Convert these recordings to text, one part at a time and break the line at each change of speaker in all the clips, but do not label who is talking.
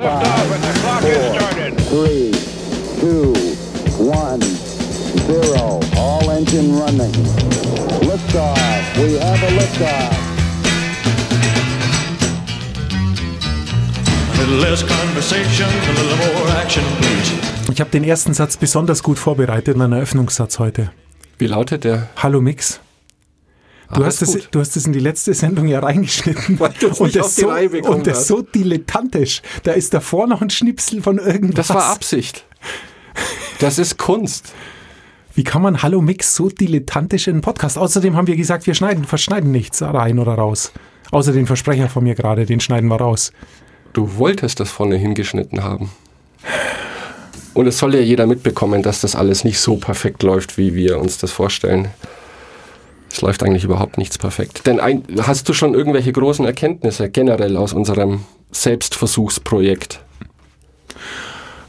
Liftoff and the clock has started.
three, two, one, zero. All engine running. Liftoff. We have a liftoff.
A little less conversation, a little more action, please.
Ich habe den ersten Satz besonders gut vorbereitet, meinen Eröffnungssatz heute.
Wie lautet der?
Hallo Mix. Du hast,
gut.
du hast es in die letzte Sendung ja reingeschnitten.
Auf die
so, und das so dilettantisch. Da ist davor noch ein Schnipsel von irgendwas.
Das war Absicht. Das ist Kunst.
Wie kann man Hallo Mix so dilettantisch in einen Podcast? Außerdem haben wir gesagt, wir schneiden, verschneiden nichts rein oder raus. Außer den Versprecher von mir gerade, den schneiden wir raus.
Du wolltest das vorne hingeschnitten haben. Und es soll ja jeder mitbekommen, dass das alles nicht so perfekt läuft, wie wir uns das vorstellen. Es läuft eigentlich überhaupt nichts perfekt. Denn ein, hast du schon irgendwelche großen Erkenntnisse generell aus unserem Selbstversuchsprojekt?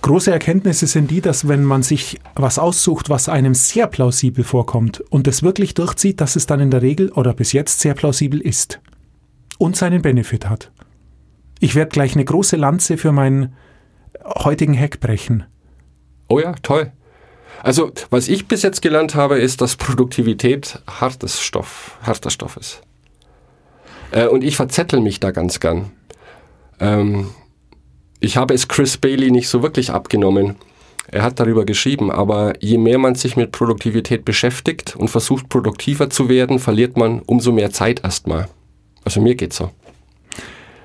Große Erkenntnisse sind die, dass wenn man sich was aussucht, was einem sehr plausibel vorkommt und es wirklich durchzieht, dass es dann in der Regel oder bis jetzt sehr plausibel ist und seinen Benefit hat. Ich werde gleich eine große Lanze für meinen heutigen Hack brechen.
Oh ja, toll. Also, was ich bis jetzt gelernt habe, ist, dass Produktivität hartes Stoff, harter Stoff ist. Äh, und ich verzettel mich da ganz gern. Ähm, ich habe es Chris Bailey nicht so wirklich abgenommen. Er hat darüber geschrieben, aber je mehr man sich mit Produktivität beschäftigt und versucht, produktiver zu werden, verliert man umso mehr Zeit erstmal. Also mir geht's so.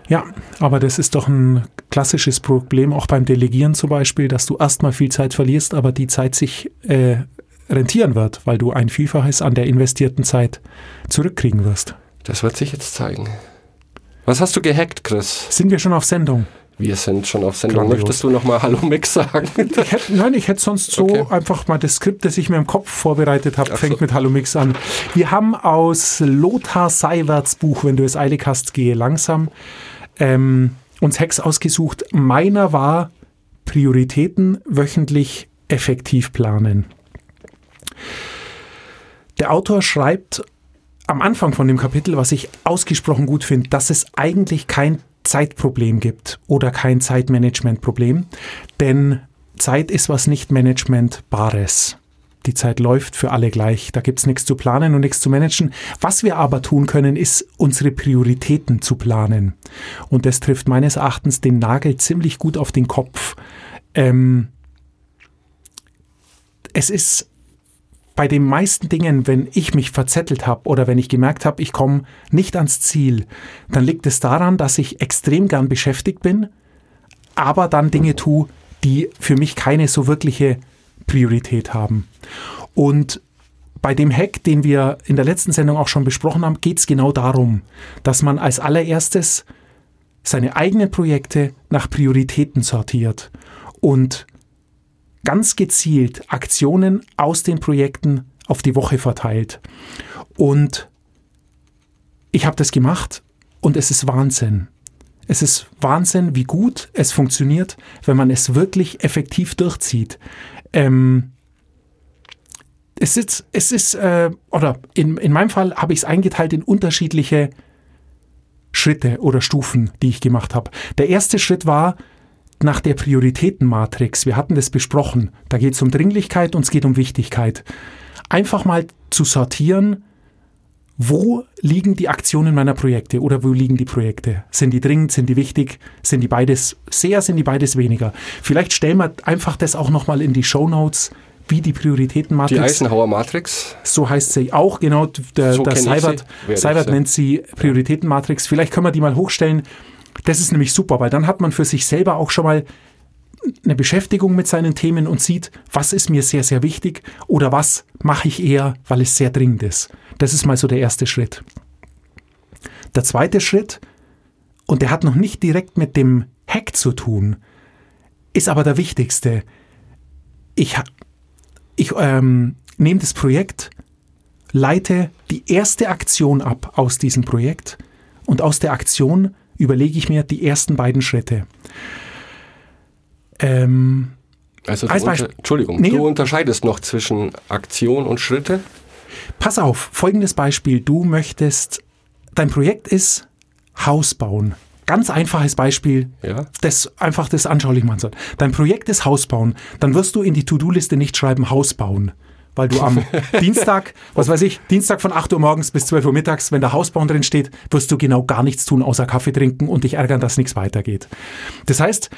Ja, aber das ist doch ein klassisches Problem, auch beim Delegieren zum Beispiel, dass du erstmal viel Zeit verlierst, aber die Zeit sich äh, rentieren wird, weil du ein Vielfaches an der investierten Zeit zurückkriegen wirst.
Das wird sich jetzt zeigen. Was hast du gehackt, Chris?
Sind wir schon auf Sendung?
Wir sind schon auf Sendung.
Grandios.
Möchtest du nochmal Hallo Mix sagen?
Ich hätte, nein, ich hätte sonst so
Okay.
einfach mal das Skript, das ich mir im Kopf vorbereitet habe,
Ach
fängt
so.
mit Hallo Mix an. Wir haben aus Lothar Seiwerts Buch, wenn du es eilig hast, gehe langsam, ähm, uns Hacks ausgesucht. Meiner war Prioritäten wöchentlich effektiv planen. Der Autor schreibt am Anfang von dem Kapitel, was ich ausgesprochen gut finde, dass es eigentlich kein Zeitproblem gibt oder kein Zeitmanagementproblem, denn Zeit ist was nicht managementbares. Die Zeit läuft für alle gleich. Da gibt's nichts zu planen und nichts zu managen. Was wir aber tun können, ist unsere Prioritäten zu planen. Und das trifft meines Erachtens den Nagel ziemlich gut auf den Kopf. Ähm, es ist bei den meisten Dingen, wenn ich mich verzettelt habe oder wenn ich gemerkt habe, ich komme nicht ans Ziel, dann liegt es daran, dass ich extrem gern beschäftigt bin, aber dann Dinge tue, die für mich keine so wirkliche Priorität haben. Und bei dem Hack, den wir in der letzten Sendung auch schon besprochen haben, geht es genau darum, dass man als allererstes seine eigenen Projekte nach Prioritäten sortiert und ganz gezielt Aktionen aus den Projekten auf die Woche verteilt. Und ich habe das gemacht und es ist Wahnsinn. Es ist Wahnsinn, wie gut es funktioniert, wenn man es wirklich effektiv durchzieht. Ähm, es ist, es ist äh, oder in, in meinem Fall habe ich es eingeteilt in unterschiedliche Schritte oder Stufen, die ich gemacht habe. Der erste Schritt war nach der Prioritätenmatrix. Wir hatten das besprochen. Da geht es um Dringlichkeit und es geht um Wichtigkeit. Einfach mal zu sortieren, wo liegen die Aktionen meiner Projekte oder wo liegen die Projekte? Sind die dringend, sind die wichtig, sind die beides sehr, sind die beides weniger? Vielleicht stellen wir einfach das auch nochmal in die Show Notes, wie die
Die
Prioritätenmatrix
Eisenhower Matrix.
so heißt sie auch, genau. Der,
So
der Seibert,
sie,
Seibert nennt sie Prioritätenmatrix. Vielleicht können wir die mal hochstellen. Das ist nämlich super, weil dann hat man für sich selber auch schon mal eine Beschäftigung mit seinen Themen und sieht, was ist mir sehr, sehr wichtig oder was mache ich eher, weil es sehr dringend ist. Das ist mal so der erste Schritt. Der zweite Schritt, und der hat noch nicht direkt mit dem Hack zu tun, ist aber der wichtigste. Ich, ich ähm, nehme das Projekt, leite die erste Aktion ab aus diesem Projekt und aus der Aktion überlege ich mir die ersten beiden Schritte. Ähm,
Also
Als Beispiel-
Entschuldigung,
Nee.
du unterscheidest noch zwischen Aktion und Schritte.
pass auf, folgendes Beispiel. Du möchtest, dein Projekt ist Haus bauen. ganz einfaches Beispiel,
Ja.
das einfach das anschaulich machen soll. Dein Projekt ist Haus bauen. Dann wirst du in die To-Do-Liste nicht schreiben Haus bauen. Weil du am Dienstag, was weiß ich, Dienstag von 8 Uhr morgens bis 12 Uhr mittags, wenn da Hausbauen drin steht, wirst du genau gar nichts tun, außer Kaffee trinken und dich ärgern, dass nichts weitergeht. Das heißt,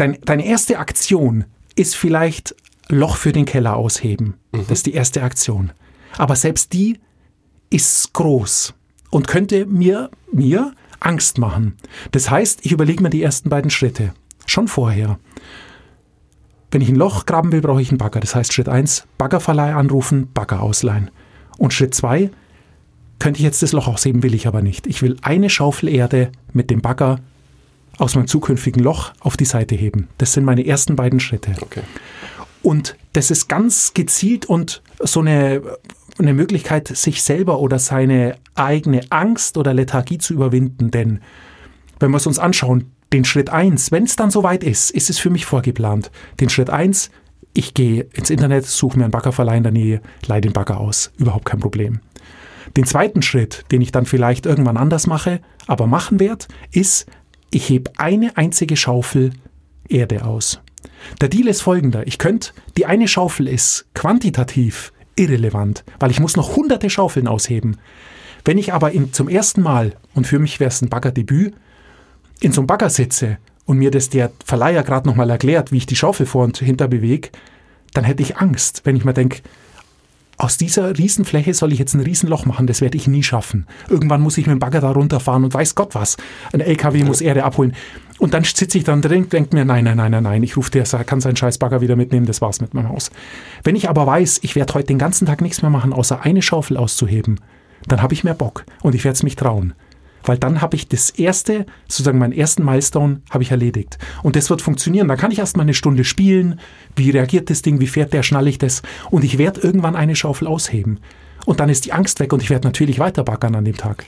dein, deine erste Aktion ist vielleicht Loch für den Keller ausheben. Das ist die erste Aktion. Aber selbst die ist groß und könnte mir, mir Angst machen. Das heißt, ich überlege mir die ersten beiden Schritte. Schon vorher. Wenn ich ein Loch graben will, brauche ich einen Bagger. Das heißt, Schritt 1, Baggerverleih anrufen, Bagger ausleihen. Und Schritt 2, könnte ich jetzt das Loch ausheben, will ich aber nicht. Ich will eine Schaufel Erde mit dem Bagger aus meinem zukünftigen Loch auf die Seite heben. Das sind meine ersten beiden Schritte.
Okay.
Und das ist ganz gezielt und so eine, eine Möglichkeit, sich selber oder seine eigene Angst oder Lethargie zu überwinden. Denn wenn wir es uns anschauen, den Schritt 1, wenn es dann soweit ist, ist es für mich vorgeplant. Den Schritt 1, ich gehe ins Internet, suche mir einen Baggerverleih in der Nähe, leihe den Bagger aus. Überhaupt kein Problem. Den zweiten Schritt, den ich dann vielleicht irgendwann anders mache, aber machen werde, ist, ich hebe eine einzige Schaufel Erde aus. Der Deal ist folgender. Ich könnte, die eine Schaufel ist quantitativ irrelevant, weil ich muss noch hunderte Schaufeln ausheben. Wenn ich aber in, zum ersten Mal, und für mich wäre es ein Baggerdebüt, in so einem Bagger sitze und mir das der Verleiher gerade nochmal erklärt, wie ich die Schaufel vor und hinter bewege, dann hätte ich Angst, wenn ich mir denke, aus dieser Riesenfläche soll ich jetzt ein Riesenloch machen, das werde ich nie schaffen. Irgendwann muss ich mit dem Bagger da runterfahren und weiß Gott was. Ein LKW muss Erde abholen. Und dann sitze ich dann drin und denke mir, nein, nein, nein, nein, nein, ich rufe der, kann seinen scheiß Bagger wieder mitnehmen, das war's mit meinem Haus. Wenn ich aber weiß, ich werde heute den ganzen Tag nichts mehr machen, außer eine Schaufel auszuheben, dann habe ich mehr Bock und ich werde es mich trauen. Weil dann habe ich das erste, sozusagen meinen ersten Milestone, habe ich erledigt. Und das wird funktionieren. Dann kann ich erst mal eine Stunde spielen. Wie reagiert das Ding? Wie fährt der? Schnalle ich das? Und ich werde irgendwann eine Schaufel ausheben. Und dann ist die Angst weg und ich werde natürlich weiter baggern an dem Tag.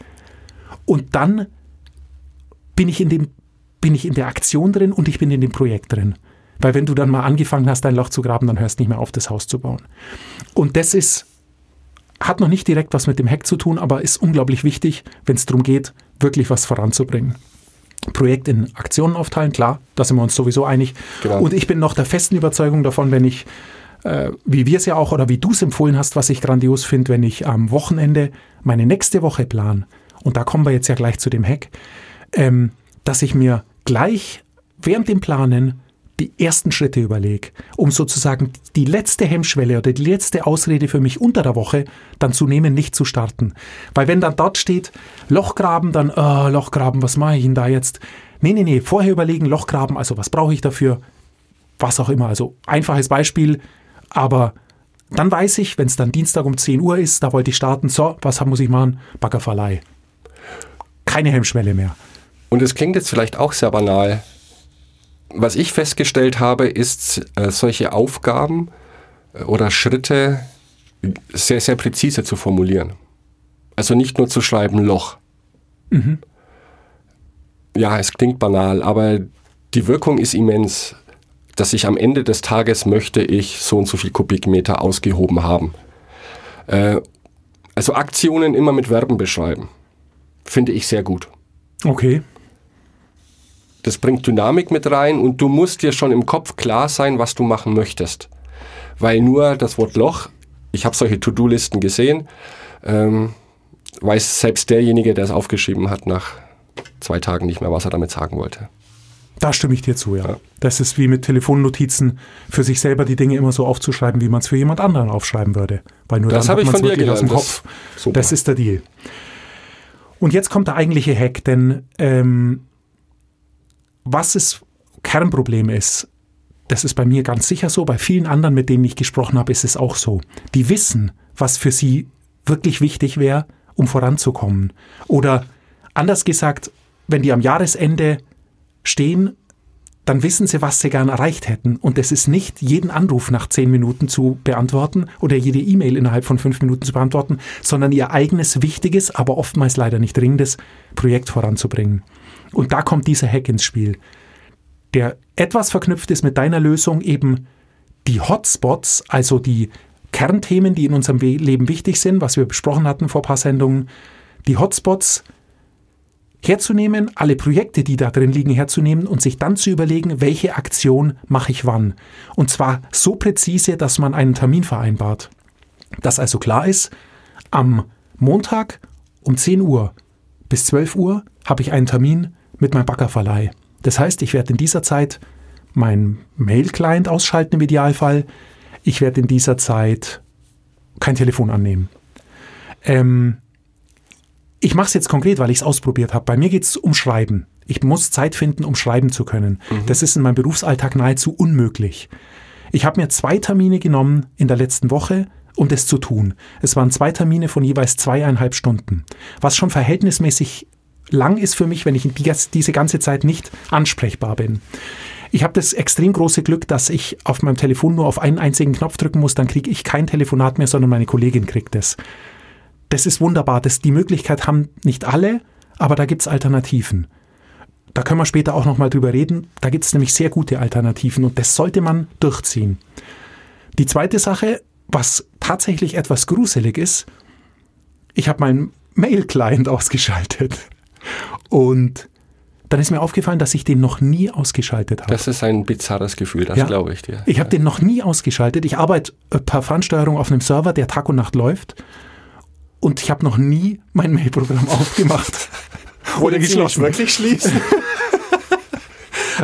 Und dann bin ich in dem, bin ich in der Aktion drin und ich bin in dem Projekt drin. Weil wenn du dann mal angefangen hast, dein Loch zu graben, dann hörst du nicht mehr auf, das Haus zu bauen. Und das ist hat noch nicht direkt was mit dem Hack zu tun, aber ist unglaublich wichtig, wenn es darum geht, wirklich was voranzubringen. Projekt in Aktionen aufteilen, klar, da sind wir uns sowieso einig.
Genau.
Und ich bin noch der festen Überzeugung davon, wenn ich, äh, wie wir es ja auch oder wie du es empfohlen hast, was ich grandios finde, wenn ich am Wochenende meine nächste Woche plan, und da kommen wir jetzt ja gleich zu dem Hack, ähm, dass ich mir gleich während dem Planen die ersten Schritte überlege, um sozusagen die letzte Hemmschwelle oder die letzte Ausrede für mich unter der Woche dann zu nehmen, nicht zu starten. Weil wenn dann dort steht, Lochgraben, dann, oh, Lochgraben, was mache ich denn da jetzt? Nee, nee, nee, vorher überlegen, Lochgraben, also was brauche ich dafür? Was auch immer. Also einfaches Beispiel, aber dann weiß ich, wenn es dann Dienstag um 10 Uhr ist, da wollte ich starten, so, was muss ich machen? Baggerverleih. Keine Hemmschwelle mehr.
Und es klingt jetzt vielleicht auch sehr banal. Was ich festgestellt habe, ist, äh, solche Aufgaben äh, oder Schritte sehr, sehr präzise zu formulieren. Also nicht nur zu schreiben Loch. Ja, es klingt banal, aber die Wirkung ist immens, dass ich am Ende des Tages möchte ich so und so viel Kubikmeter ausgehoben haben. Äh, also Aktionen immer mit Verben beschreiben. Finde ich sehr gut.
Okay.
Das bringt Dynamik mit rein und du musst dir schon im Kopf klar sein, was du machen möchtest. Weil nur das Wort Loch, ich habe solche To-Do-Listen gesehen, ähm, weiß selbst derjenige, der es aufgeschrieben hat, nach zwei Tagen nicht mehr, was er damit sagen wollte.
Da stimme ich dir zu, ja.
Ja.
Das ist wie mit Telefonnotizen, für sich selber die Dinge immer so aufzuschreiben, wie man es für jemand anderen aufschreiben würde. Weil nur
Das
dann
habe
hat
ich von dir
wirklich aus dem
gelernt.
Kopf.
Das-.
Das ist der Deal. Und jetzt kommt der eigentliche Hack, denn ähm, was das Kernproblem ist, das ist bei mir ganz sicher so, bei vielen anderen, mit denen ich gesprochen habe, ist es auch so. Die wissen, was für sie wirklich wichtig wäre, um voranzukommen. Oder anders gesagt, wenn die am Jahresende stehen, dann wissen sie, was sie gern erreicht hätten. Und es ist nicht jeden Anruf nach zehn Minuten zu beantworten oder jede E-Mail innerhalb von fünf Minuten zu beantworten, sondern ihr eigenes wichtiges, aber oftmals leider nicht dringendes Projekt voranzubringen. Und da kommt dieser Hack ins Spiel, der etwas verknüpft ist mit deiner Lösung, eben die Hotspots, also die Kernthemen, die in unserem Leben wichtig sind, was wir besprochen hatten vor ein paar Sendungen, die Hotspots herzunehmen, alle Projekte, die da drin liegen, herzunehmen und sich dann zu überlegen, welche Aktion mache ich wann. Und zwar so präzise, dass man einen Termin vereinbart. Dass also klar ist, am Montag um 10 Uhr bis 12 Uhr habe ich einen Termin mit meinem Baggerverleih. Das heißt, ich werde in dieser Zeit meinen Mail-Client ausschalten im Idealfall. Ich werde in dieser Zeit kein Telefon annehmen. Ähm, ich mache es jetzt konkret, weil ich es ausprobiert habe. Bei mir geht es um Schreiben. Ich muss Zeit finden, um schreiben zu können. Das ist in meinem Berufsalltag nahezu unmöglich. Ich habe mir zwei Termine genommen in der letzten Woche, um das zu tun. Es waren zwei Termine von jeweils zweieinhalb Stunden, was schon verhältnismäßig lang ist für mich, wenn ich die, diese ganze Zeit nicht ansprechbar bin. Ich habe das extrem große Glück, dass ich auf meinem Telefon nur auf einen einzigen Knopf drücken muss, dann kriege ich kein Telefonat mehr, sondern meine Kollegin kriegt es. Das ist wunderbar. Das, die Möglichkeit haben nicht alle, aber da gibt es Alternativen. Da können wir später auch nochmal drüber reden. Da gibt es nämlich sehr gute Alternativen und das sollte man durchziehen. Die zweite Sache, was tatsächlich etwas gruselig ist, ich habe meinen Mail-Client ausgeschaltet. Und dann ist mir aufgefallen, dass ich den noch nie ausgeschaltet habe.
Das ist ein bizarres Gefühl, das
Ja.
glaube ich dir.
Ich habe den noch nie ausgeschaltet. Ich arbeite äh, per Fernsteuerung auf einem Server, der Tag und Nacht läuft. Und ich habe noch nie mein Mailprogramm aufgemacht. Oder geschlossen.
wirklich schließen?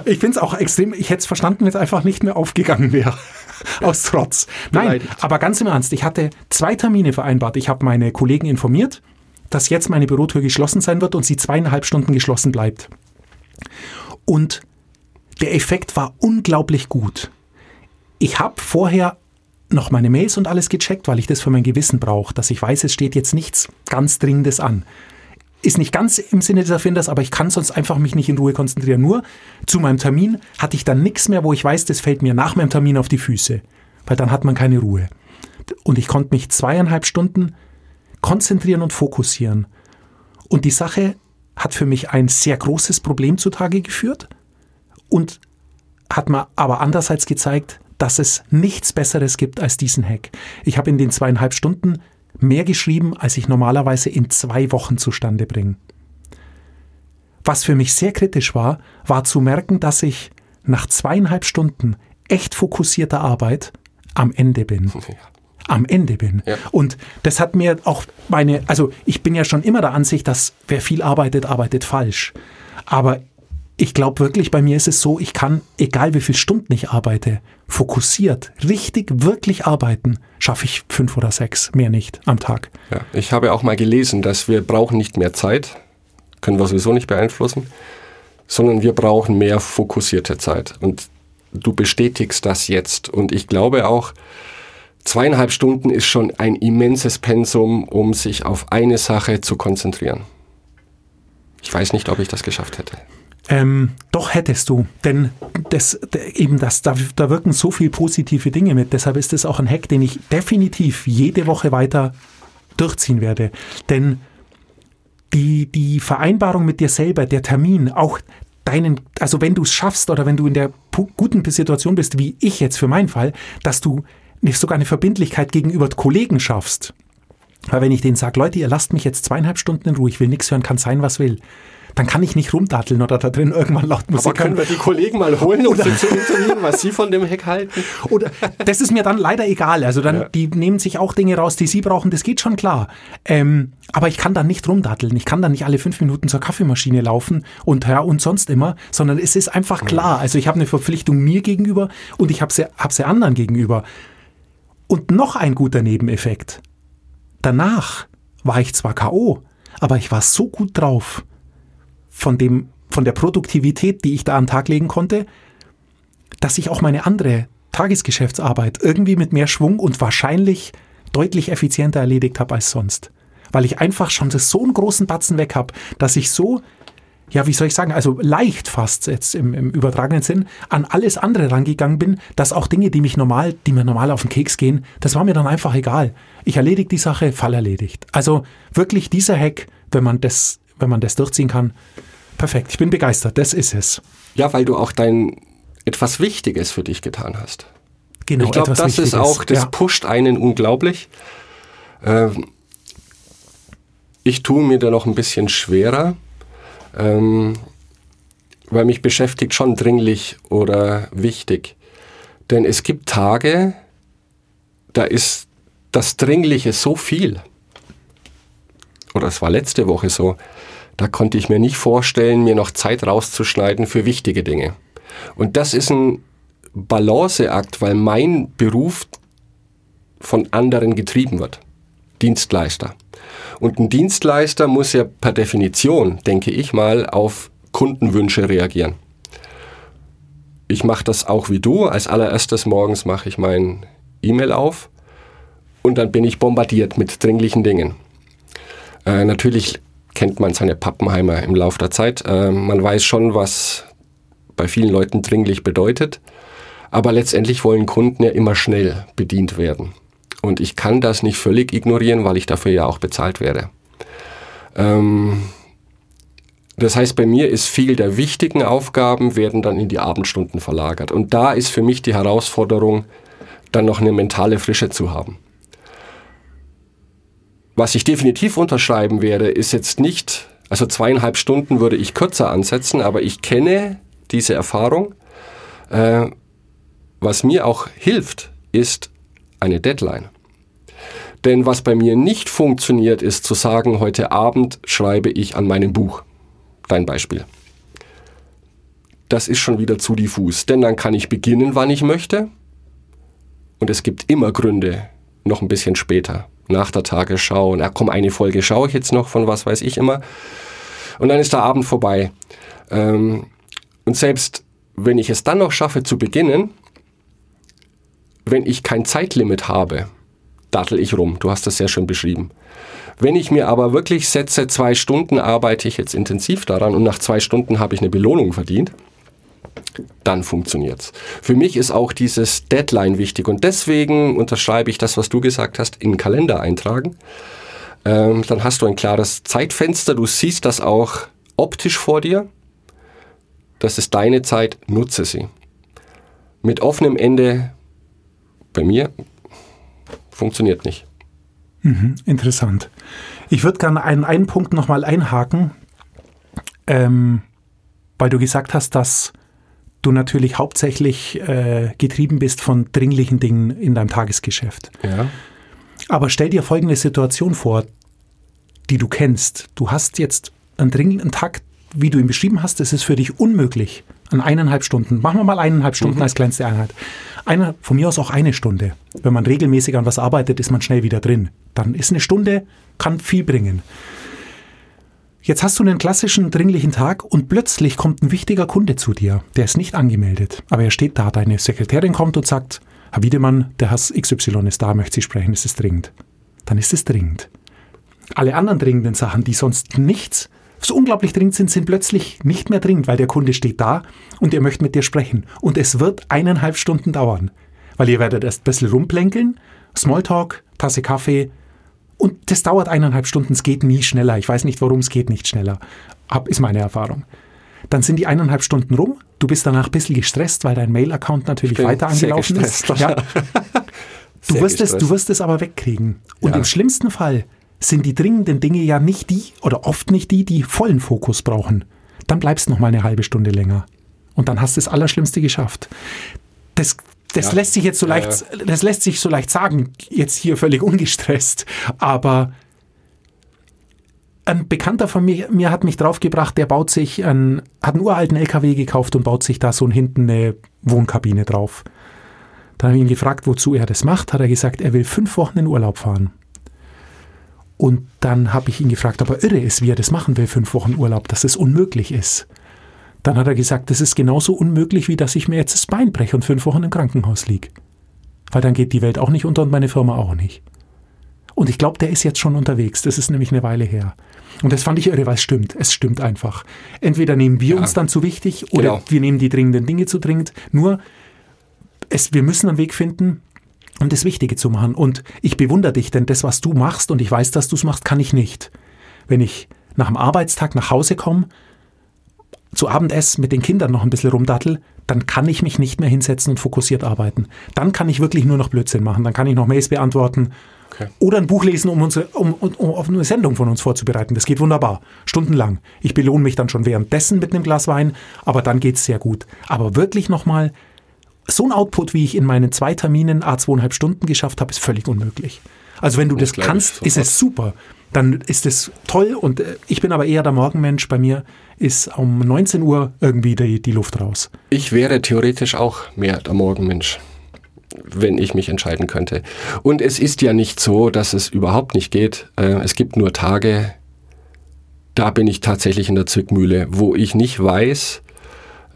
Ich finde es auch extrem, ich hätte es verstanden, wenn es einfach nicht mehr aufgegangen wäre. Aus Trotz. Nein,
Beleidigt.
aber ganz im Ernst, ich hatte zwei Termine vereinbart. Ich habe meine Kollegen informiert, dass jetzt meine Bürotür geschlossen sein wird und sie zweieinhalb Stunden geschlossen bleibt. Und der Effekt war unglaublich gut. Ich habe vorher noch meine Mails und alles gecheckt, weil ich das für mein Gewissen brauche, dass ich weiß, es steht jetzt nichts ganz Dringendes an. Ist nicht ganz im Sinne des Erfinders, aber ich kann sonst einfach mich nicht in Ruhe konzentrieren. Nur zu meinem Termin hatte ich dann nichts mehr, wo ich weiß, das fällt mir nach meinem Termin auf die Füße, weil dann hat man keine Ruhe. Und ich konnte mich zweieinhalb Stunden konzentrieren und fokussieren. Und die Sache hat für mich ein sehr großes Problem zutage geführt und hat mir aber andererseits gezeigt, dass es nichts Besseres gibt als diesen Hack. Ich habe in den zweieinhalb Stunden mehr geschrieben, als ich normalerweise in zwei Wochen zustande bringe. Was für mich sehr kritisch war, war zu merken, dass ich nach zweieinhalb Stunden echt fokussierter Arbeit am Ende bin. Am Ende bin.
Ja.
Und das hat mir auch meine, also ich bin ja schon immer der Ansicht, dass wer viel arbeitet, arbeitet falsch. Aber ich glaube wirklich, bei mir ist es so, ich kann, egal wie viele Stunden ich arbeite, fokussiert, richtig, wirklich arbeiten, schaffe ich fünf oder sechs, mehr nicht am Tag.
Ja, ich habe auch mal gelesen, dass wir brauchen nicht mehr Zeit, können wir sowieso nicht beeinflussen, sondern wir brauchen mehr fokussierte Zeit. Und du bestätigst das jetzt. Und ich glaube auch, zweieinhalb Stunden ist schon ein immenses Pensum, um sich auf eine Sache zu konzentrieren. Ich weiß nicht, ob ich das geschafft hätte.
Ähm, doch hättest du, denn das, eben das, da, da wirken so viel positive Dinge mit. Deshalb ist es auch ein Hack, den ich definitiv jede Woche weiter durchziehen werde. Denn die, die Vereinbarung mit dir selber, der Termin, auch deinen, also wenn du es schaffst oder wenn du in der guten Situation bist, wie ich jetzt für meinen Fall, dass du sogar eine Verbindlichkeit gegenüber Kollegen schaffst. Weil wenn ich denen sage, Leute, ihr lasst mich jetzt zweieinhalb Stunden in Ruhe, ich will nichts hören, kann sein, was will, dann kann ich nicht rumdatteln oder da drin irgendwann laut Musik
Aber können wir die Kollegen mal holen, um sie zu interviewen, was sie von dem Hack halten?
Oder das ist mir dann leider egal. Also dann, die nehmen sich auch Dinge raus, die sie brauchen, das geht schon klar. Ähm, aber ich kann dann nicht rumdatteln. Ich kann dann nicht alle fünf Minuten zur Kaffeemaschine laufen und ja und sonst immer, sondern es ist einfach klar. Also ich habe eine Verpflichtung mir gegenüber und ich habe sie, hab sie anderen gegenüber. Und noch ein guter Nebeneffekt. Danach war ich zwar K.O., aber ich war so gut drauf von dem, von der Produktivität, die ich da an den Tag legen konnte, dass ich auch meine andere Tagesgeschäftsarbeit irgendwie mit mehr Schwung und wahrscheinlich deutlich effizienter erledigt habe als sonst. Weil ich einfach schon so einen großen Batzen weg habe, dass ich so, ja, wie soll ich sagen, also leicht fast jetzt im, im übertragenen Sinn an alles andere rangegangen bin, dass auch Dinge, die mich normal, die mir normal auf den Keks gehen, das war mir dann einfach egal. Ich erledige die Sache, Fall erledigt. Also wirklich dieser Hack, wenn man das, wenn man das durchziehen kann, perfekt. Ich bin begeistert, das ist es.
Ja, weil du auch dein etwas Wichtiges für dich getan hast.
Genau,
ich glaube, das ist
Wichtiges.
auch, das
ja.
pusht einen unglaublich. Ähm, ich tue mir da noch ein bisschen schwerer, Ähm, weil mich beschäftigt schon dringlich oder wichtig. Denn es gibt Tage, da ist das Dringliche so viel. Oder es war letzte Woche so. Da konnte ich mir nicht vorstellen, mir noch Zeit rauszuschneiden für wichtige Dinge. Und das ist ein Balanceakt, weil mein Beruf von anderen getrieben wird. Dienstleister. Und ein Dienstleister muss ja per Definition, denke ich mal, auf Kundenwünsche reagieren. Ich mache das auch wie du. Als allererstes morgens mache ich mein E-Mail auf und dann bin ich bombardiert mit dringlichen Dingen. Äh, natürlich kennt man seine Pappenheimer im Laufe der Zeit. Äh, man weiß schon, was bei vielen Leuten dringlich bedeutet. Aber letztendlich wollen Kunden ja immer schnell bedient werden. Und ich kann das nicht völlig ignorieren, weil ich dafür ja auch bezahlt werde. Ähm, das heißt, bei mir ist viel der wichtigen Aufgaben werden dann in die Abendstunden verlagert. Und da ist für mich die Herausforderung, dann noch eine mentale Frische zu haben. Was ich definitiv unterschreiben werde, ist jetzt nicht, also zweieinhalb Stunden würde ich kürzer ansetzen, aber ich kenne diese Erfahrung. Äh, was mir auch hilft, ist eine Deadline. Denn was bei mir nicht funktioniert, ist zu sagen, heute Abend schreibe ich an meinem Buch. Dein Beispiel. Das ist schon wieder zu diffus, denn dann kann ich beginnen, wann ich möchte. Und es gibt immer Gründe, noch ein bisschen später, nach der Tagesschau. Na komm, eine Folge schaue ich jetzt noch von was weiß ich immer. Und dann ist der Abend vorbei. Ähm, und selbst wenn ich es dann noch schaffe zu beginnen, wenn ich kein Zeitlimit habe, dattel ich rum. Du hast das sehr schön beschrieben. Wenn ich mir aber wirklich setze, zwei Stunden arbeite ich jetzt intensiv daran und nach zwei Stunden habe ich eine Belohnung verdient, dann funktioniert's. Für mich ist auch dieses Deadline wichtig und deswegen unterschreibe ich das, was du gesagt hast, in den Kalender eintragen. Ähm, dann hast du ein klares Zeitfenster, du siehst das auch optisch vor dir. Das ist deine Zeit, nutze sie. Mit offenem Ende bei mir funktioniert nicht.
Mhm, interessant. Ich würde gerne einen, einen Punkt nochmal einhaken, ähm, weil du gesagt hast, dass du natürlich hauptsächlich äh, getrieben bist von dringlichen Dingen in deinem Tagesgeschäft.
Ja.
Aber stell dir folgende Situation vor, die du kennst. Du hast jetzt einen dringenden Tag, wie du ihn beschrieben hast, es ist für dich unmöglich. An eineinhalb Stunden. Machen wir mal eineinhalb Stunden
Mhm.
als kleinste Einheit. Eine, von mir aus auch eine Stunde. Wenn man regelmäßig an was arbeitet, ist man schnell wieder drin. Dann ist eine Stunde, kann viel bringen. Jetzt hast du einen klassischen dringlichen Tag und plötzlich kommt ein wichtiger Kunde zu dir. Der ist nicht angemeldet, aber er steht da. Deine Sekretärin kommt und sagt, Herr Wiedemann, der Hass XY ist da, möchte Sie sprechen, ist es dringend. Dann ist es dringend. Alle anderen dringenden Sachen, die sonst nichts so unglaublich dringend sind, sind plötzlich nicht mehr dringend, weil der Kunde steht da und er möchte mit dir sprechen. Und es wird eineinhalb Stunden dauern, weil ihr werdet erst ein bisschen rumplänkeln, Smalltalk, Tasse Kaffee und das dauert eineinhalb Stunden, es geht nie schneller. Ich weiß nicht, warum es geht nicht schneller. Ab ist meine Erfahrung. Dann sind die eineinhalb Stunden rum, du bist danach ein bisschen gestresst, weil dein Mail-Account natürlich weiter angelaufen ist. Ja. Du wirst, es, du wirst es aber wegkriegen. Und
Ja.
im schlimmsten Fall sind die dringenden Dinge ja nicht die oder oft nicht die, die vollen Fokus brauchen. Dann bleibst du noch mal eine halbe Stunde länger. Und dann hast du das Allerschlimmste geschafft. Das, das
Ja.
lässt sich jetzt so
Ja,
leicht, das lässt sich so leicht sagen, jetzt hier völlig ungestresst. Aber ein Bekannter von mir, mir hat mich draufgebracht, der baut sich einen, hat einen uralten LKW gekauft und baut sich da so hinten eine Wohnkabine drauf. Dann habe ich ihn gefragt, wozu er das macht. Hat er gesagt, er will fünf Wochen in Urlaub fahren. Und dann habe ich ihn gefragt, ob er irre ist, wie er das machen will, fünf Wochen Urlaub, dass es unmöglich ist. Dann hat er gesagt, das ist genauso unmöglich, wie dass ich mir jetzt das Bein breche und fünf Wochen im Krankenhaus liege. Weil dann geht die Welt auch nicht unter und meine Firma auch nicht. Und ich glaube, der ist jetzt schon unterwegs. Das ist nämlich eine Weile her. Und das fand ich irre, weil es stimmt. Es stimmt einfach. Entweder nehmen wir
Ja.
uns dann zu wichtig oder
Genau.
wir nehmen die dringenden Dinge zu dringend. Nur, es, wir müssen einen Weg finden, um das Wichtige zu machen. Und ich bewundere dich, denn das, was du machst, und ich weiß, dass du es machst, kann ich nicht. Wenn ich nach dem Arbeitstag nach Hause komme, zu Abend esse, mit den Kindern noch ein bisschen rumdattel, dann kann ich mich nicht mehr hinsetzen und fokussiert arbeiten. Dann kann ich wirklich nur noch Blödsinn machen. Dann kann ich noch Mails beantworten
Okay.
oder ein Buch lesen, um, unsere, um, um, um auf eine Sendung von uns vorzubereiten. Das geht wunderbar. Stundenlang. Ich belohne mich dann schon währenddessen mit einem Glas Wein, aber dann geht's sehr gut. Aber wirklich nochmal, so ein Output, wie ich in meinen zwei Terminen a zweieinhalb Stunden geschafft habe, ist völlig unmöglich. Also wenn du das kannst, ist es super. Dann ist es toll und äh, ich bin aber eher der Morgenmensch. Bei mir ist um 19 Uhr irgendwie die, die Luft raus.
Ich wäre theoretisch auch mehr der Morgenmensch, wenn ich mich entscheiden könnte. Und es ist ja nicht so, dass es überhaupt nicht geht. Äh, Es gibt nur Tage, da bin ich tatsächlich in der Zwickmühle, wo ich nicht weiß,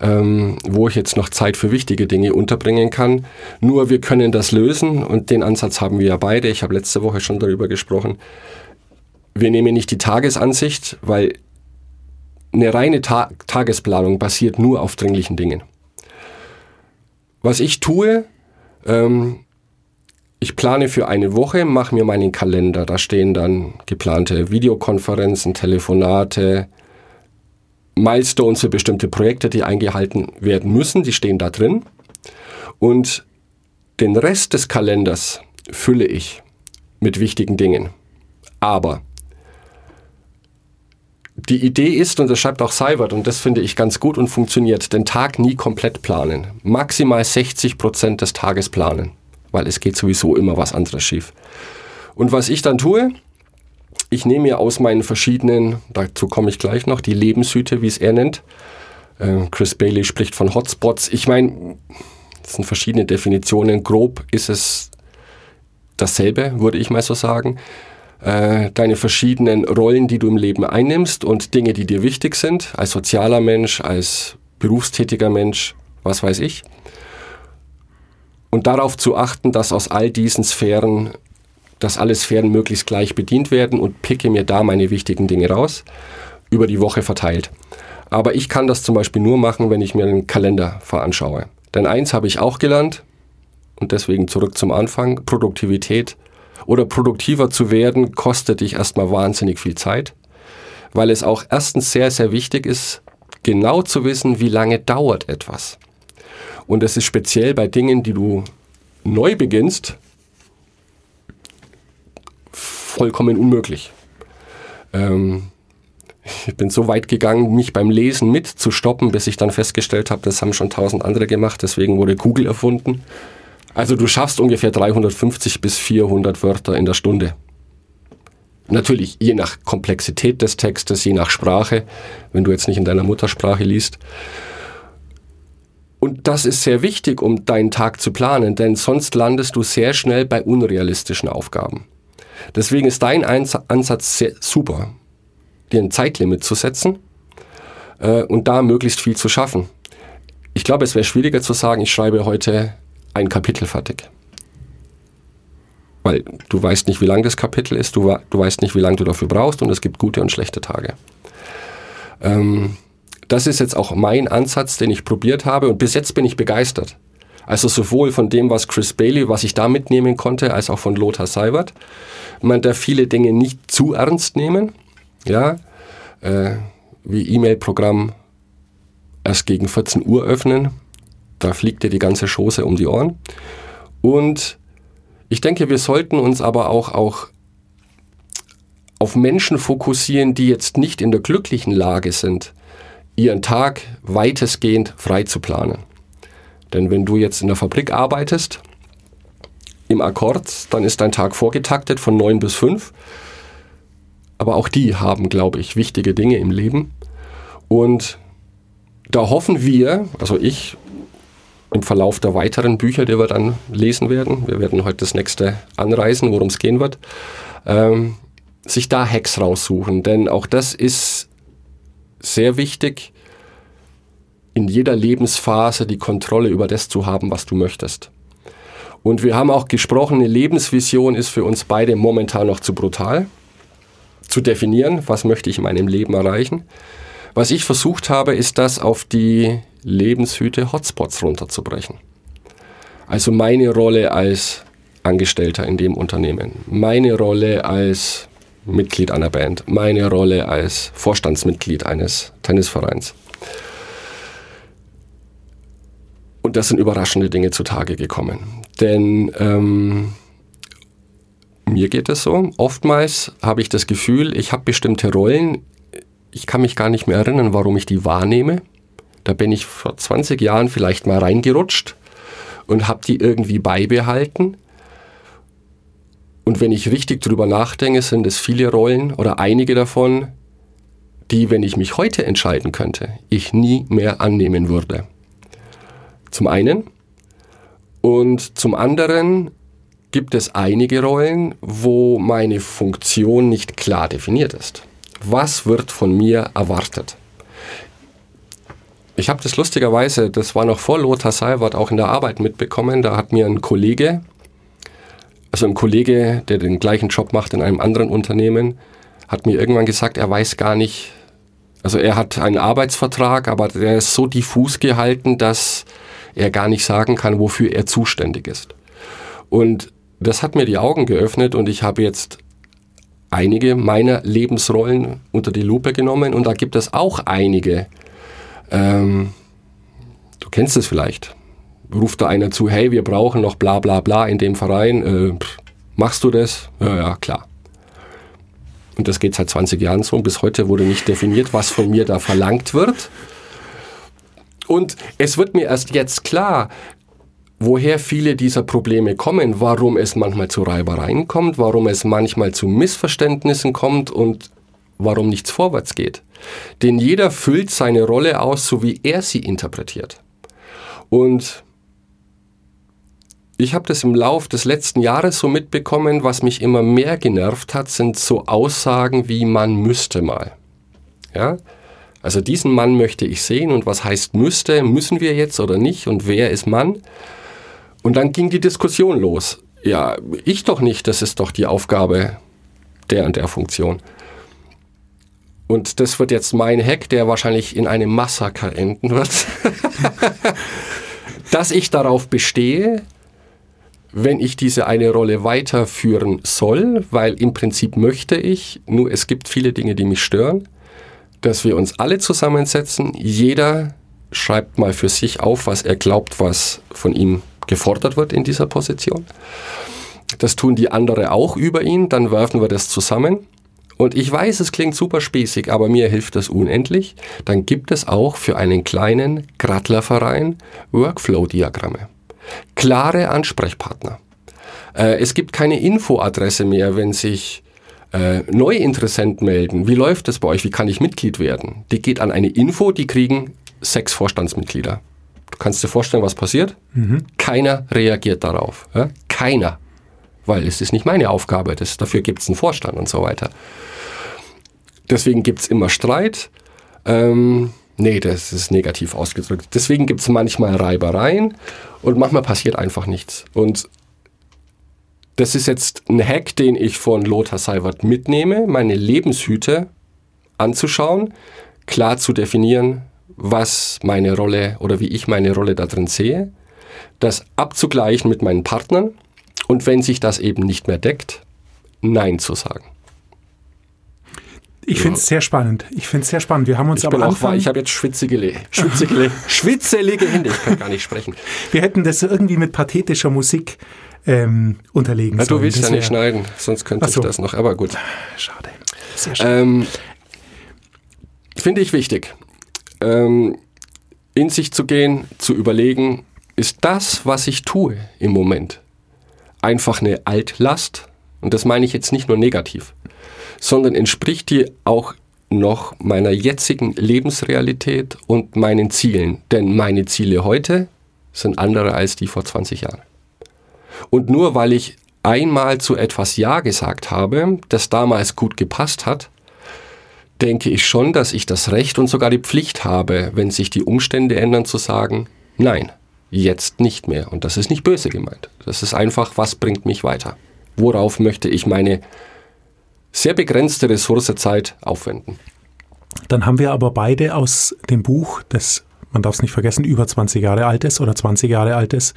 ähm, wo ich jetzt noch Zeit für wichtige Dinge unterbringen kann. Nur wir können das lösen und den Ansatz haben wir ja beide. Ich habe letzte Woche schon darüber gesprochen. Wir nehmen nicht die Tagesansicht, weil eine reine Ta Tagesplanung basiert nur auf dringlichen Dingen. Was ich tue, ähm, ich plane für eine Woche, mache mir meinen Kalender. Da stehen dann geplante Videokonferenzen, Telefonate, Milestones für bestimmte Projekte, die eingehalten werden müssen. Die stehen da drin. Und den Rest des Kalenders fülle ich mit wichtigen Dingen. Aber die Idee ist, und das schreibt auch Seibert, und das finde ich ganz gut und funktioniert, den Tag nie komplett planen. Maximal 60 Prozent des Tages planen, weil es geht sowieso immer was anderes schief. Und was ich dann tue, ich nehme mir aus meinen verschiedenen, dazu komme ich gleich noch, die Lebenshüte, wie es er nennt. Äh, Chris Bailey spricht von Hotspots. Ich meine, das sind verschiedene Definitionen. Grob ist es dasselbe, würde ich mal so sagen äh, deine verschiedenen Rollen, die du im Leben einnimmst und Dinge, die dir wichtig sind, als sozialer Mensch, als berufstätiger Mensch, was weiß ich. Und darauf zu achten, dass aus all diesen Sphären, dass alle Sphären möglichst gleich bedient werden und picke mir da meine wichtigen Dinge raus, über die Woche verteilt. Aber ich kann das zum Beispiel nur machen, wenn ich mir einen Kalender veranschaue. Denn eins habe ich auch gelernt, und deswegen zurück zum Anfang, Produktivität oder produktiver zu werden, kostet dich erstmal wahnsinnig viel Zeit, weil es auch erstens sehr, sehr wichtig ist, genau zu wissen, wie lange dauert etwas. Und es ist speziell bei Dingen, die du neu beginnst, vollkommen unmöglich. Ähm, ich bin so weit gegangen, mich beim Lesen mitzustoppen, bis ich dann festgestellt habe, das haben schon tausend andere gemacht, deswegen wurde Google erfunden. Also du schaffst ungefähr 350 bis 400 Wörter in der Stunde. Natürlich je nach Komplexität des Textes, je nach Sprache, wenn du jetzt nicht in deiner Muttersprache liest. Und das ist sehr wichtig, um deinen Tag zu planen, denn sonst landest du sehr schnell bei unrealistischen Aufgaben. Deswegen ist dein Ansatz sehr super, dir ein Zeitlimit zu setzen äh, und da möglichst viel zu schaffen. Ich glaube, es wäre schwieriger zu sagen, ich schreibe heute ein Kapitel fertig. Weil du weißt nicht, wie lang das Kapitel ist, du, du weißt nicht, wie lange du dafür brauchst und es gibt gute und schlechte Tage. Ähm, das ist jetzt auch mein Ansatz, den ich probiert habe und bis jetzt bin ich begeistert. Also sowohl von dem, was Chris Bailey, was ich da mitnehmen konnte, als auch von Lothar Seibert. Man darf viele Dinge nicht zu ernst nehmen, ja, äh, wie E-Mail-Programm erst gegen 14 Uhr öffnen, da fliegt dir die ganze Schoße um die Ohren. Und ich denke, wir sollten uns aber auch, auch auf Menschen fokussieren, die jetzt nicht in der glücklichen Lage sind, ihren Tag weitestgehend frei zu planen. Denn wenn du jetzt in der Fabrik arbeitest, im Akkord, dann ist dein Tag vorgetaktet von 9 bis 5. Aber auch die haben, glaube ich, wichtige Dinge im Leben. Und da hoffen wir, also ich im Verlauf der weiteren Bücher, die wir dann lesen werden, wir werden heute das nächste anreisen, worum es gehen wird, ähm, sich da Hacks raussuchen. Denn auch das ist sehr wichtig, in jeder Lebensphase die Kontrolle über das zu haben, was du möchtest. Und wir haben auch gesprochen, eine Lebensvision ist für uns beide momentan noch zu brutal zu definieren, was möchte ich in meinem Leben erreichen. Was ich versucht habe, ist das auf die Lebenshüte Hotspots runterzubrechen. Also meine Rolle als Angestellter in dem Unternehmen, meine Rolle als Mitglied einer Band, meine Rolle als Vorstandsmitglied eines Tennisvereins. Und das sind überraschende Dinge zutage gekommen. Denn ähm, mir geht es so, oftmals habe ich das Gefühl, ich habe bestimmte Rollen, ich kann mich gar nicht mehr erinnern, warum ich die wahrnehme. Da bin ich vor 20 Jahren vielleicht mal reingerutscht und habe die irgendwie beibehalten. Und wenn ich richtig drüber nachdenke, sind es viele Rollen oder einige davon, die, wenn ich mich heute entscheiden könnte, ich nie mehr annehmen würde. Zum einen. Und zum anderen gibt es einige Rollen, wo meine Funktion nicht klar definiert ist. Was wird von mir erwartet? Ich habe das lustigerweise, das war noch vor Lothar Seiwert, auch in der Arbeit mitbekommen. Da hat mir ein Kollege, also ein Kollege, der den gleichen Job macht in einem anderen Unternehmen, hat mir irgendwann gesagt, er weiß gar nicht, also er hat einen Arbeitsvertrag, aber der ist so diffus gehalten, dass er gar nicht sagen kann, wofür er zuständig ist. Und das hat mir die Augen geöffnet und ich habe jetzt einige meiner Lebensrollen unter die Lupe genommen und da gibt es auch einige. Ähm, du kennst es vielleicht. Ruft da einer zu, hey, wir brauchen noch bla bla bla in dem Verein. Äh, pff, machst du das? Ja, ja, klar. Und das geht seit 20 Jahren so und bis heute wurde nicht definiert, was von mir da verlangt wird. Und es wird mir erst jetzt klar, woher viele dieser Probleme kommen, warum es manchmal zu Reibereien kommt, warum es manchmal zu Missverständnissen kommt und warum nichts vorwärts geht. Denn jeder füllt seine Rolle aus, so wie er sie interpretiert. Und ich habe das im Lauf des letzten Jahres so mitbekommen, was mich immer mehr genervt hat, sind so Aussagen wie man müsste mal. Ja? Also diesen Mann möchte ich sehen und was heißt müsste, müssen wir jetzt oder nicht und wer ist Mann? Und dann ging die Diskussion los. Ja, ich doch nicht, das ist doch die Aufgabe der und der Funktion. Und das wird jetzt mein Hack, der wahrscheinlich in einem Massaker enden wird. Dass ich darauf bestehe, wenn ich diese eine Rolle weiterführen soll, weil im Prinzip möchte ich, nur es gibt viele Dinge, die mich stören, dass wir uns alle zusammensetzen, jeder schreibt mal für sich auf, was er glaubt, was von ihm gefordert wird in dieser Position. Das tun die anderen auch über ihn, dann werfen wir das zusammen. Und ich weiß, es klingt super spießig, aber mir hilft das unendlich. Dann gibt es auch für einen kleinen Grattlerverein Workflow-Diagramme. Klare Ansprechpartner. Äh, es gibt keine Infoadresse mehr, wenn sich äh, neue Interessenten melden. Wie läuft das bei euch? Wie kann ich Mitglied werden? Die geht an eine Info, die kriegen sechs Vorstandsmitglieder. Du kannst dir vorstellen, was passiert? Mhm. Keiner reagiert darauf. Ja? Keiner. Weil es ist nicht meine Aufgabe. Das, dafür gibt es einen Vorstand und so weiter. Deswegen gibt es immer Streit. Ähm, nee, das ist negativ ausgedrückt. Deswegen gibt es manchmal Reibereien und manchmal passiert einfach nichts. Und das ist jetzt ein Hack, den ich von Lothar Seiwert mitnehme, meine Lebenshüte anzuschauen, klar zu definieren, was meine Rolle oder wie ich meine Rolle da drin sehe, das abzugleichen mit meinen Partnern und wenn sich das eben nicht mehr deckt, Nein zu sagen.
Ich finde es sehr spannend. Ich finde es sehr spannend. Wir haben uns
ich bin auch,
Anfang.
ich habe jetzt schwitzelige, schwitzelige, schwitzelige Hände. Ich kann gar nicht sprechen.
wir hätten das irgendwie mit pathetischer Musik ähm, unterlegen
Ja,
sollen.
du willst
Das
ja nicht schneiden, sonst könnte
so.
ich das noch. Aber gut.
Schade. Sehr schön.
Ähm, Finde ich wichtig, ähm, in sich zu gehen, zu überlegen, ist das, was ich tue im Moment, einfach eine Altlast? Und das meine ich jetzt nicht nur negativ, sondern entspricht die auch noch meiner jetzigen Lebensrealität und meinen Zielen. Denn meine Ziele heute sind andere als die vor 20 Jahren. Und nur weil ich einmal zu etwas Ja gesagt habe, das damals gut gepasst hat, denke ich schon, dass ich das Recht und sogar die Pflicht habe, wenn sich die Umstände ändern, zu sagen, nein, jetzt nicht mehr. Und das ist nicht böse gemeint. Das ist einfach, was bringt mich weiter? Worauf möchte ich meine sehr begrenzte Ressource Zeit aufwenden?
Dann haben wir aber beide aus dem Buch, das, man darf es nicht vergessen, über 20 Jahre alt ist oder 20 Jahre alt ist,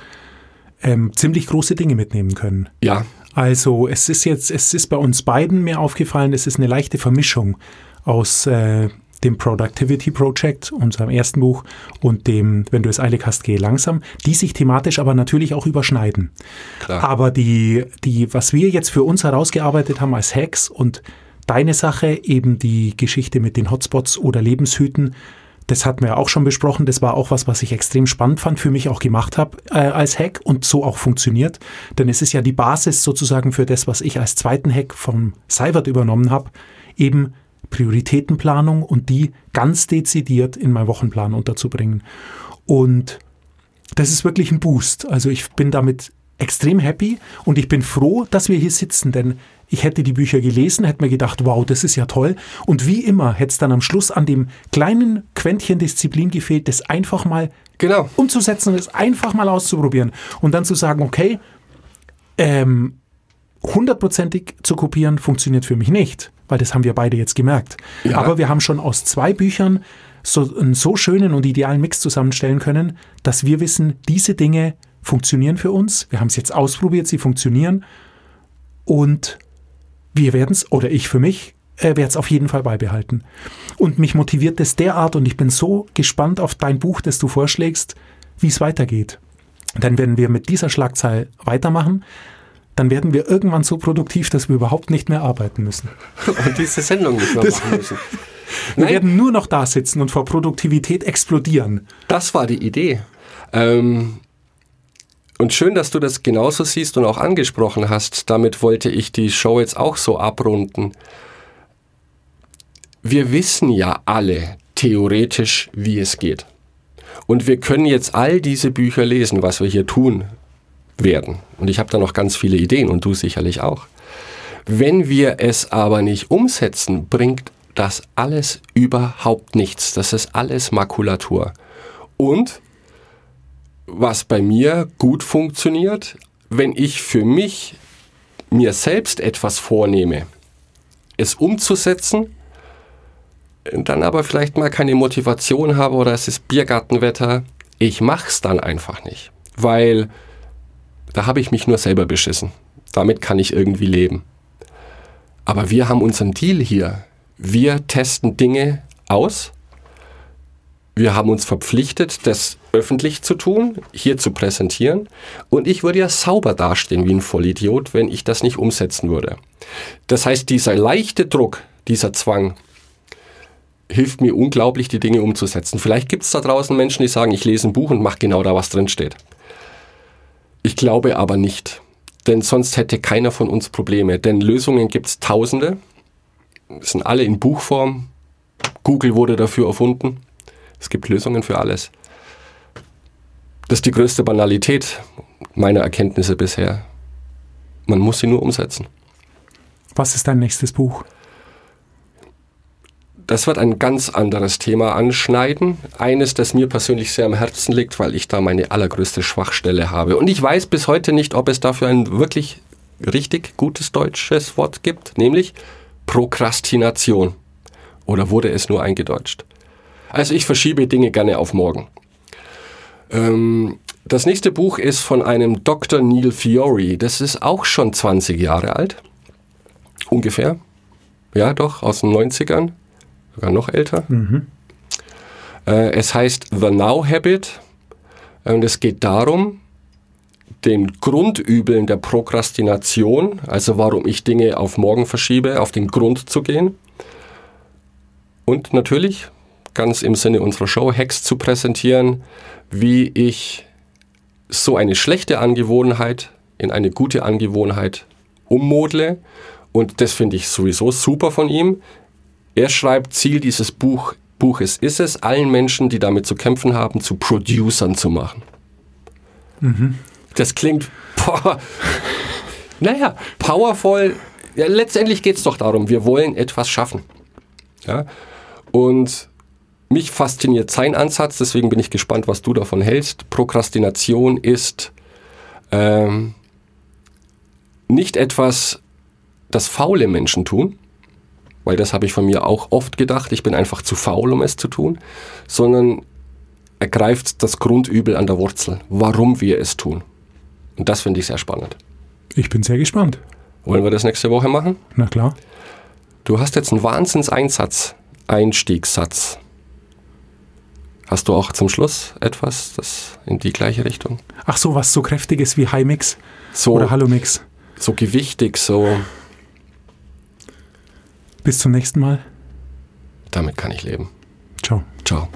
ähm, ziemlich große Dinge mitnehmen können.
Ja,
Also es ist jetzt, es ist bei uns beiden mir aufgefallen, es ist eine leichte Vermischung aus äh, dem Productivity Project, unserem ersten Buch, und dem Wenn du es eilig hast, geh langsam, die sich thematisch aber natürlich auch überschneiden.
Klar.
Aber die, die, was wir jetzt für uns herausgearbeitet haben als Hacks und deine Sache, eben die Geschichte mit den Hotspots oder Lebenshüten, das hatten wir auch schon besprochen. Das war auch was, was ich extrem spannend fand, für mich auch gemacht habe äh, als Hack und so auch funktioniert. Denn es ist ja die Basis sozusagen für das, was ich als zweiten Hack vom Seibert übernommen habe, eben Prioritätenplanung und die ganz dezidiert in meinen Wochenplan unterzubringen. Und das ist wirklich ein Boost. Also ich bin damit extrem happy und ich bin froh, dass wir hier sitzen, denn ich hätte die Bücher gelesen, hätte mir gedacht, wow, das ist ja toll. Und wie immer hätte es dann am Schluss an dem kleinen Quäntchen Disziplin gefehlt, das einfach mal
Genau.
umzusetzen und es einfach mal auszuprobieren. Und dann zu sagen, okay, ähm, hundertprozentig zu kopieren funktioniert für mich nicht, weil das haben wir beide jetzt gemerkt.
Ja.
Aber wir haben schon aus zwei Büchern so einen so schönen und idealen Mix zusammenstellen können, dass wir wissen, diese Dinge funktionieren für uns. Wir haben es jetzt ausprobiert, sie funktionieren und wir werden es, oder ich für mich, äh, werde es auf jeden Fall beibehalten. Und mich motiviert es derart und ich bin so gespannt auf dein Buch, das du vorschlägst, wie es weitergeht. Denn wenn wir mit dieser Schlagzeile weitermachen, dann werden wir irgendwann so produktiv, dass wir überhaupt nicht mehr arbeiten müssen.
Und diese Sendung nicht mehr machen müssen.
Wir
Nein.
werden nur noch da sitzen und vor Produktivität explodieren.
Das war die Idee. Ähm, und schön, dass du das genauso siehst und auch angesprochen hast. Damit wollte ich die Show jetzt auch so abrunden. Wir wissen ja alle theoretisch, wie es geht. Und wir können jetzt all diese Bücher lesen, was wir hier tun werden. Und ich habe da noch ganz viele Ideen und du sicherlich auch. Wenn wir es aber nicht umsetzen, bringt das alles überhaupt nichts. Das ist alles Makulatur. Und was bei mir gut funktioniert, wenn ich für mich mir selbst etwas vornehme, es umzusetzen, dann aber vielleicht mal keine Motivation habe oder es ist Biergartenwetter, ich mach's dann einfach nicht, weil da habe ich mich nur selber beschissen. Damit kann ich irgendwie leben. Aber wir haben unseren Deal hier. Wir testen Dinge aus. Wir haben uns verpflichtet, das öffentlich zu tun, hier zu präsentieren. Und ich würde ja sauber dastehen wie ein Vollidiot, wenn ich das nicht umsetzen würde. Das heißt, dieser leichte Druck, dieser Zwang, hilft mir unglaublich, die Dinge umzusetzen. Vielleicht gibt es da draußen Menschen, die sagen, ich lese ein Buch und mache genau da, was drin steht. Ich glaube aber nicht. Denn sonst hätte keiner von uns Probleme. Denn Lösungen gibt es tausende. sind alle in Buchform. Google wurde dafür erfunden. Es gibt Lösungen für alles. Das ist die größte Banalität meiner Erkenntnisse bisher. Man muss sie nur umsetzen.
Was ist dein nächstes Buch?
Das wird ein ganz anderes Thema anschneiden. Eines, das mir persönlich sehr am Herzen liegt, weil ich da meine allergrößte Schwachstelle habe. Und ich weiß bis heute nicht, ob es dafür ein wirklich richtig gutes deutsches Wort gibt, nämlich Prokrastination. Oder wurde es nur eingedeutscht? Also ich verschiebe Dinge gerne auf morgen. Ähm, das nächste Buch ist von einem Dr. Neil Fiore. Das ist auch schon 20 Jahre alt. Ungefähr. Ja, doch, aus den 90ern. Sogar noch älter. Äh, es heißt The Now Habit. Und es geht darum, den Grundübeln der Prokrastination, also warum ich Dinge auf morgen verschiebe, auf den Grund zu gehen. Und natürlich, ganz im Sinne unserer Show, Hacks zu präsentieren, wie ich so eine schlechte Angewohnheit in eine gute Angewohnheit ummodle. Und das finde ich sowieso super von ihm. Er schreibt, Ziel dieses Buch, Buches ist es, allen Menschen, die damit zu kämpfen haben, zu Producern zu machen. Das klingt, boah, naja, powerful. Ja, letztendlich geht es doch darum, wir wollen etwas schaffen. Ja? Und mich fasziniert sein Ansatz, deswegen bin ich gespannt, was du davon hältst. Prokrastination ist ähm, nicht etwas, das faule Menschen tun, weil das habe ich von mir auch oft gedacht, ich bin einfach zu faul, um es zu tun, sondern ergreift das Grundübel an der Wurzel, warum wir es tun. Und das finde ich sehr spannend.
Ich bin sehr gespannt.
Wollen wir das nächste Woche machen?
Na klar.
Du hast jetzt einen Wahnsinnseinsatz Einstiegssatz. Hast du auch zum Schluss etwas, das in die gleiche Richtung?
Ach so, was so kräftiges wie Hi-Mix
So,
oder Hallo-Mix.
so gewichtig, so.
Bis zum nächsten Mal.
Damit kann ich leben.
Ciao.
Ciao.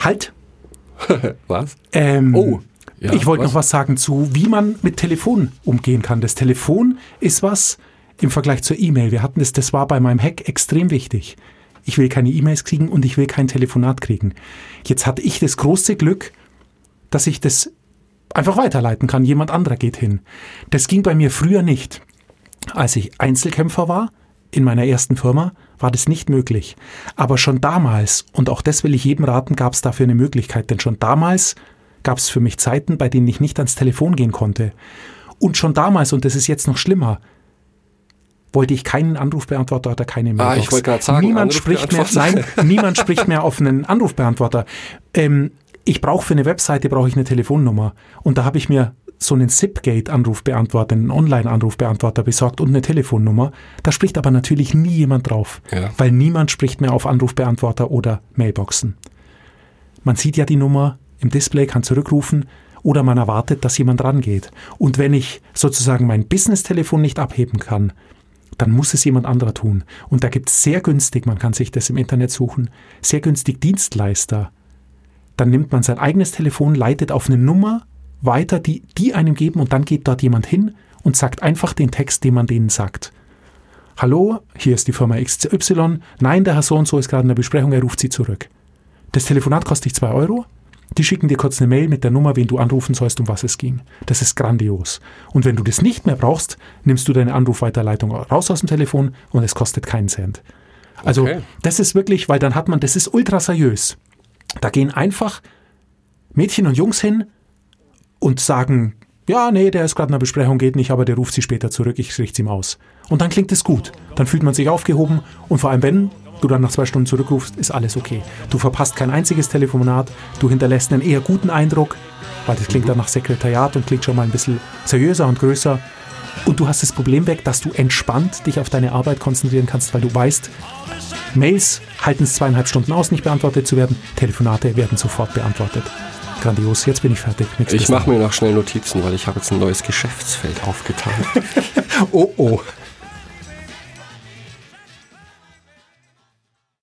Halt!
Was?
Ähm,
Oh, ja,
ich wollte noch was sagen zu, wie man mit Telefon umgehen kann. Das Telefon ist was im Vergleich zur E-Mail. Wir hatten es, das war bei meinem Hack extrem wichtig. Ich will keine E-Mails kriegen und ich will kein Telefonat kriegen. Jetzt hatte ich das große Glück, dass ich das einfach weiterleiten kann. Jemand anderer geht hin. Das ging bei mir früher nicht. Als ich Einzelkämpfer war, in meiner ersten Firma, war das nicht möglich. Aber schon damals, und auch das will ich jedem raten, gab es dafür eine Möglichkeit. Denn schon damals gab es für mich Zeiten, bei denen ich nicht ans Telefon gehen konnte. Und schon damals, und das ist jetzt noch schlimmer, wollte ich keinen Anrufbeantworter oder keine Mailbox.
Ah, ich wollte gerade sagen,
niemand spricht mehr, nein, niemand spricht mehr auf einen Anrufbeantworter. Ähm, ich brauche für eine Webseite brauche ich eine Telefonnummer und da habe ich mir so einen Zipgate-Anrufbeantworter, einen Online-Anrufbeantworter besorgt und eine Telefonnummer. Da spricht aber natürlich nie jemand drauf,
Ja.
weil niemand spricht mehr auf Anrufbeantworter oder Mailboxen. Man sieht ja die Nummer im Display, kann zurückrufen oder man erwartet, dass jemand rangeht. Und wenn ich sozusagen mein Business-Telefon nicht abheben kann, dann muss es jemand anderer tun. Und da gibt es sehr günstig, man kann sich das im Internet suchen, sehr günstig Dienstleister. Dann nimmt man sein eigenes Telefon, leitet auf eine Nummer weiter, die die einem geben und dann geht dort jemand hin und sagt einfach den Text, den man denen sagt. Hallo, hier ist die Firma XY. Nein, der Herr so und so ist gerade in der Besprechung, er ruft Sie zurück. Das Telefonat kostet dich 2 Euro. Die schicken dir kurz eine Mail mit der Nummer, wen du anrufen sollst, um was es ging. Das ist grandios. Und wenn du das nicht mehr brauchst, nimmst du deine Anrufweiterleitung raus aus dem Telefon und es kostet keinen Cent. Also
Okay.
das ist wirklich, weil dann hat man, das ist ultra seriös. Da gehen einfach Mädchen und Jungs hin und sagen, ja, nee, der ist gerade in einer Besprechung, geht nicht, aber der ruft sie später zurück, ich richte ihm aus. Und dann klingt es gut. Dann fühlt man sich aufgehoben und vor allem, wenn du dann nach zwei Stunden zurückrufst, ist alles okay. Du verpasst kein einziges Telefonat, du hinterlässt einen eher guten Eindruck, weil das klingt dann nach Sekretariat und klingt schon mal ein bisschen seriöser und größer. Und du hast das Problem weg, dass du entspannt dich auf deine Arbeit konzentrieren kannst, weil du weißt, Mails halten es zweieinhalb Stunden aus, nicht beantwortet zu werden. Telefonate werden sofort beantwortet. Grandios, jetzt bin ich fertig. Nichts
Ich mache mir noch schnell Notizen, weil ich habe jetzt ein neues Geschäftsfeld aufgetan.
Oh oh.